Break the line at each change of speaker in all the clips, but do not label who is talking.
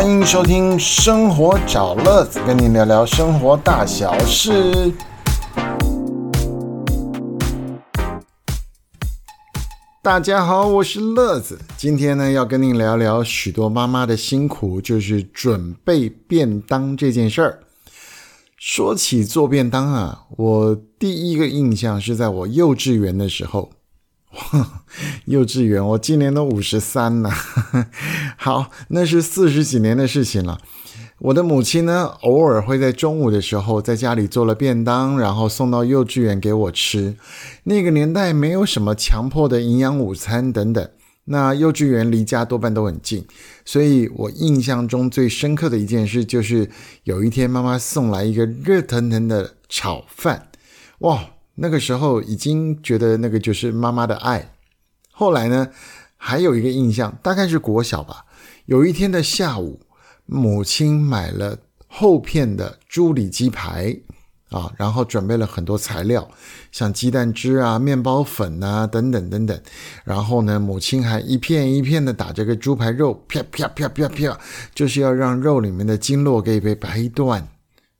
欢迎收听《生活找乐子》，跟你聊聊生活大小事。大家好，我是乐子，今天呢要跟您聊聊许多妈妈的辛苦，就是准备便当这件事儿。说起做便当啊，我第一个印象是在我幼稚园的时候。幼稚园，我今年都五十三了。好，那是四十几年的事情了。我的母亲呢，偶尔会在中午的时候在家里做了便当，然后送到幼稚园给我吃。那个年代没有什么强迫的营养午餐等等，那幼稚园离家多半都很近，所以我印象中最深刻的一件事就是有一天妈妈送来一个热腾腾的炒饭，哇！那个时候已经觉得那个就是妈妈的爱。后来呢，还有一个印象，大概是国小吧。有一天的下午，母亲买了厚片的猪里脊排啊，然后准备了很多材料，像鸡蛋汁啊、面包粉啊等等等等。然后呢，母亲还一片一片的打这个猪排肉，啪啪啪啪啪，就是要让肉里面的筋络可以被掰断。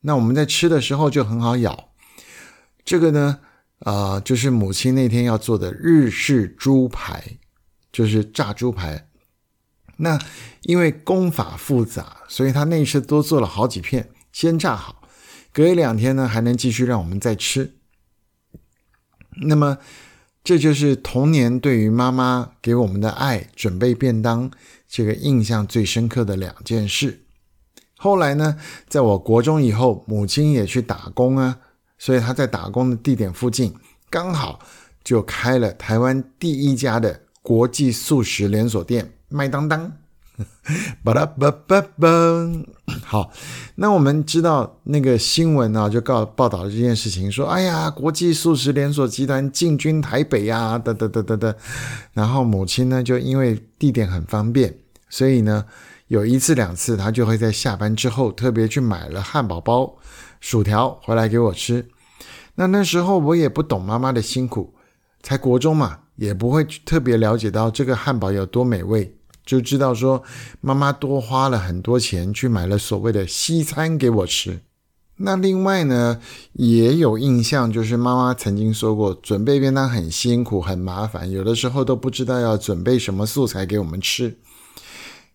那我们在吃的时候就很好咬。这个呢？啊，就是母亲那天要做的日式猪排，就是炸猪排。那因为功法复杂，所以他那次多做了好几片，先炸好，隔一两天呢还能继续让我们再吃。那么，这就是童年对于妈妈给我们的爱，准备便当这个印象最深刻的两件事。后来呢，在我国中以后，母亲也去打工啊。所以他在打工的地点附近，刚好就开了台湾第一家的国际素食连锁店——麦当当。巴拉巴巴，好，那我们知道那个新闻啊，就告报道了这件事情，说：“哎呀，国际素食连锁集团进军台北呀，等等等等等。”然后母亲呢，就因为地点很方便，所以呢，有一次两次，他就会在下班之后特别去买了汉堡包。薯条回来给我吃，那那时候我也不懂妈妈的辛苦，才国中嘛，也不会特别了解到这个汉堡有多美味，就知道说妈妈多花了很多钱去买了所谓的西餐给我吃。那另外呢，也有印象，就是妈妈曾经说过，准备便当很辛苦很麻烦，有的时候都不知道要准备什么素材给我们吃。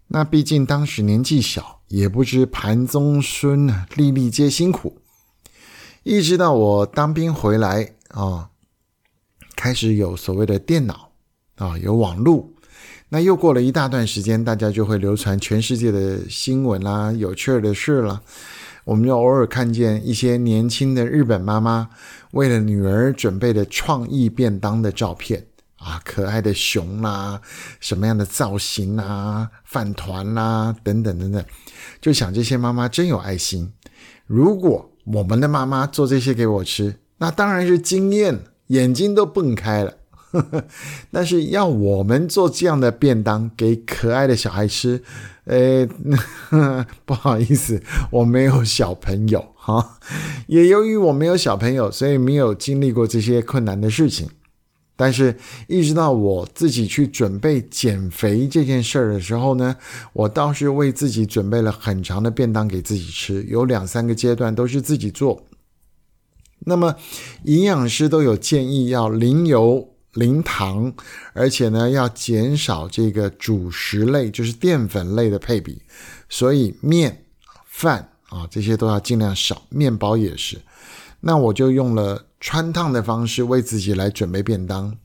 那毕竟当时年纪小，也不知盘中孙，粒粒皆辛苦。一直到我当兵回来啊，开始有所谓的电脑啊，有网络。那又过了一大段时间，大家就会流传全世界的新闻啦，有趣的事了。我们就偶尔看见一些年轻的日本妈妈为了女儿准备的创意便当的照片。啊，可爱的熊啦，什么样的造型啊，饭团啦，等等等等，就想这些妈妈真有爱心。如果我们的妈妈做这些给我吃，那当然是惊艳，眼睛都蹦开了。但是要我们做这样的便当给可爱的小孩吃，呃，不好意思，我没有小朋友哈。也由于我没有小朋友，所以没有经历过这些困难的事情。但是，一直到我自己去准备减肥这件事儿的时候呢，我倒是为自己准备了很长的便当给自己吃，有两三个阶段都是自己做。那么，营养师都有建议要零油、零糖，而且呢要减少这个主食类，就是淀粉类的配比。所以面、饭啊这些都要尽量少，面包也是。那我就用了。穿烫的方式为自己来准备便当。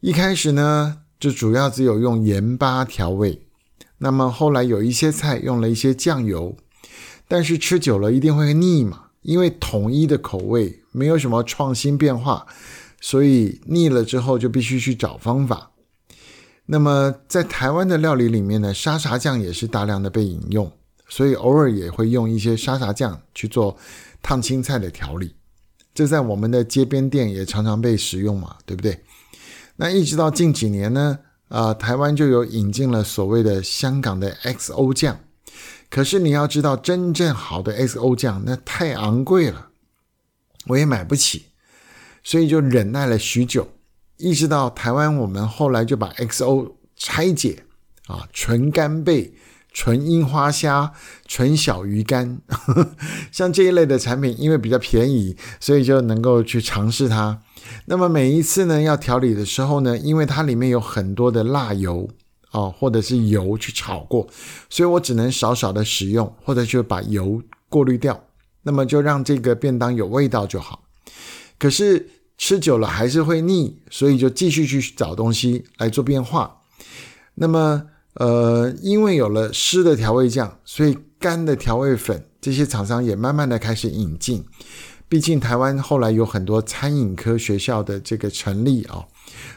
一开始呢，就主要只有用盐巴调味。那么后来有一些菜用了一些酱油，但是吃久了一定会腻嘛，因为统一的口味没有什么创新变化，所以腻了之后就必须去找方法。那么在台湾的料理里面呢，沙茶酱也是大量的被引用，所以偶尔也会用一些沙茶酱去做烫青菜的调理。这在我们的街边店也常常被使用嘛，对不对？那一直到近几年呢，啊，台湾就有引进了所谓的香港的 XO 酱。可是你要知道，真正好的 XO 酱那太昂贵了，我也买不起，所以就忍耐了许久。一直到台湾，我们后来就把 XO 拆解啊，纯干贝纯樱花虾、纯小鱼干，像这一类的产品，因为比较便宜，所以就能够去尝试它。那么每一次呢，要调理的时候呢，因为它里面有很多的辣油哦，或者是油去炒过，所以我只能少少的使用，或者就把油过滤掉，那么就让这个便当有味道就好。可是吃久了还是会腻，所以就继续去找东西来做变化。那么。呃，因为有了湿的调味酱，所以干的调味粉这些厂商也慢慢的开始引进。毕竟台湾后来有很多餐饮科学校的这个成立啊，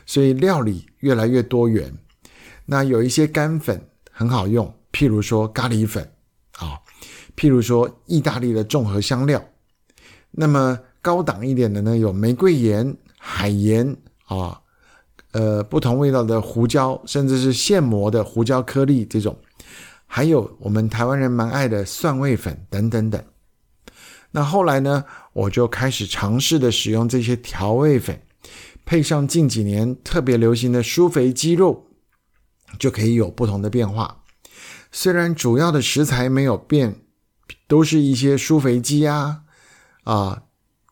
所以料理越来越多元。那有一些干粉很好用，譬如说咖喱粉啊，譬如说意大利的综合香料。那么高档一点的呢，有玫瑰盐、海盐啊。呃，不同味道的胡椒，甚至是现磨的胡椒颗粒这种，还有我们台湾人蛮爱的蒜味粉等等等。那后来呢，我就开始尝试的使用这些调味粉，配上近几年特别流行的酥肥鸡肉，就可以有不同的变化。虽然主要的食材没有变，都是一些酥肥鸡啊、啊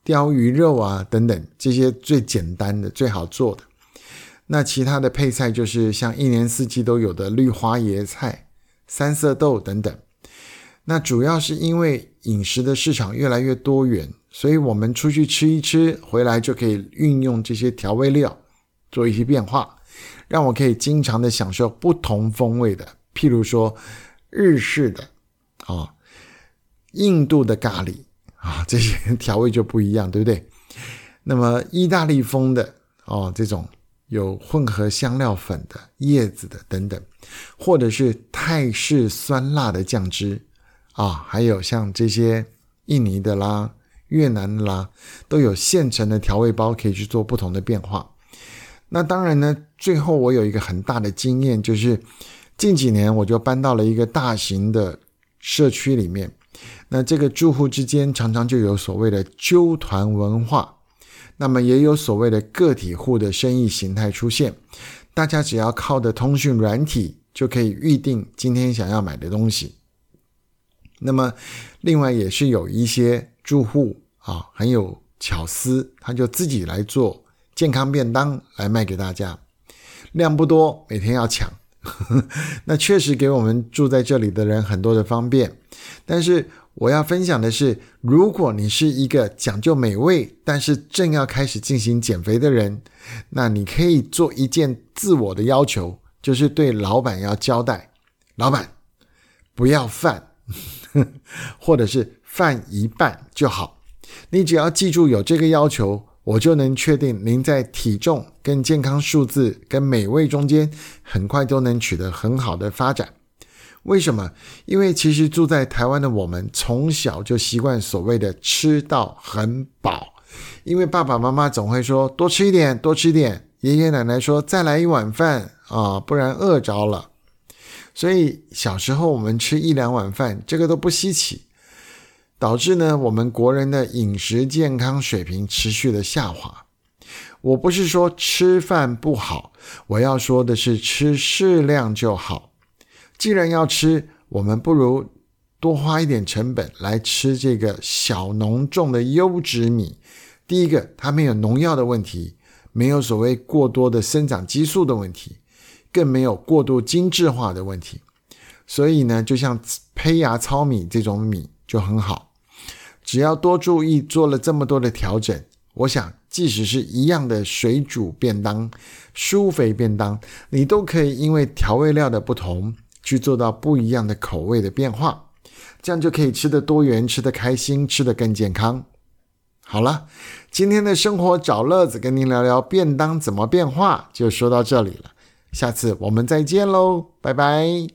鲷鱼肉啊等等这些最简单的、最好做的。那其他的配菜就是像一年四季都有的绿花椰菜、三色豆等等。那主要是因为饮食的市场越来越多元，所以我们出去吃一吃，回来就可以运用这些调味料做一些变化，让我可以经常的享受不同风味的，譬如说日式的啊、印度的咖喱啊，这些调味就不一样，对不对？那么意大利风的哦，这种。有混合香料粉的、叶子的等等，或者是泰式酸辣的酱汁啊，还有像这些印尼的啦、越南的啦，都有现成的调味包可以去做不同的变化。那当然呢，最后我有一个很大的经验，就是近几年我就搬到了一个大型的社区里面，那这个住户之间常常就有所谓的纠团文化。那么也有所谓的个体户的生意形态出现，大家只要靠的通讯软体就可以预定今天想要买的东西。那么另外也是有一些住户啊很有巧思，他就自己来做健康便当来卖给大家，量不多，每天要抢，那确实给我们住在这里的人很多的方便，但是。我要分享的是，如果你是一个讲究美味，但是正要开始进行减肥的人，那你可以做一件自我的要求，就是对老板要交代：老板不要饭，或者是饭一半就好。你只要记住有这个要求，我就能确定您在体重、跟健康数字、跟美味中间，很快都能取得很好的发展。为什么？因为其实住在台湾的我们，从小就习惯所谓的吃到很饱。因为爸爸妈妈总会说多吃一点，多吃一点。爷爷奶奶说再来一碗饭啊，不然饿着了。所以小时候我们吃一两碗饭，这个都不稀奇。导致呢，我们国人的饮食健康水平持续的下滑。我不是说吃饭不好，我要说的是吃适量就好。既然要吃，我们不如多花一点成本来吃这个小农种的优质米。第一个，它没有农药的问题，没有所谓过多的生长激素的问题，更没有过度精致化的问题。所以呢，就像胚芽糙米这种米就很好。只要多注意做了这么多的调整，我想即使是一样的水煮便当、蔬肥便当，你都可以因为调味料的不同。去做到不一样的口味的变化，这样就可以吃得多元，吃得开心，吃得更健康。好了，今天的生活找乐子，跟您聊聊便当怎么变化，就说到这里了。下次我们再见喽，拜拜。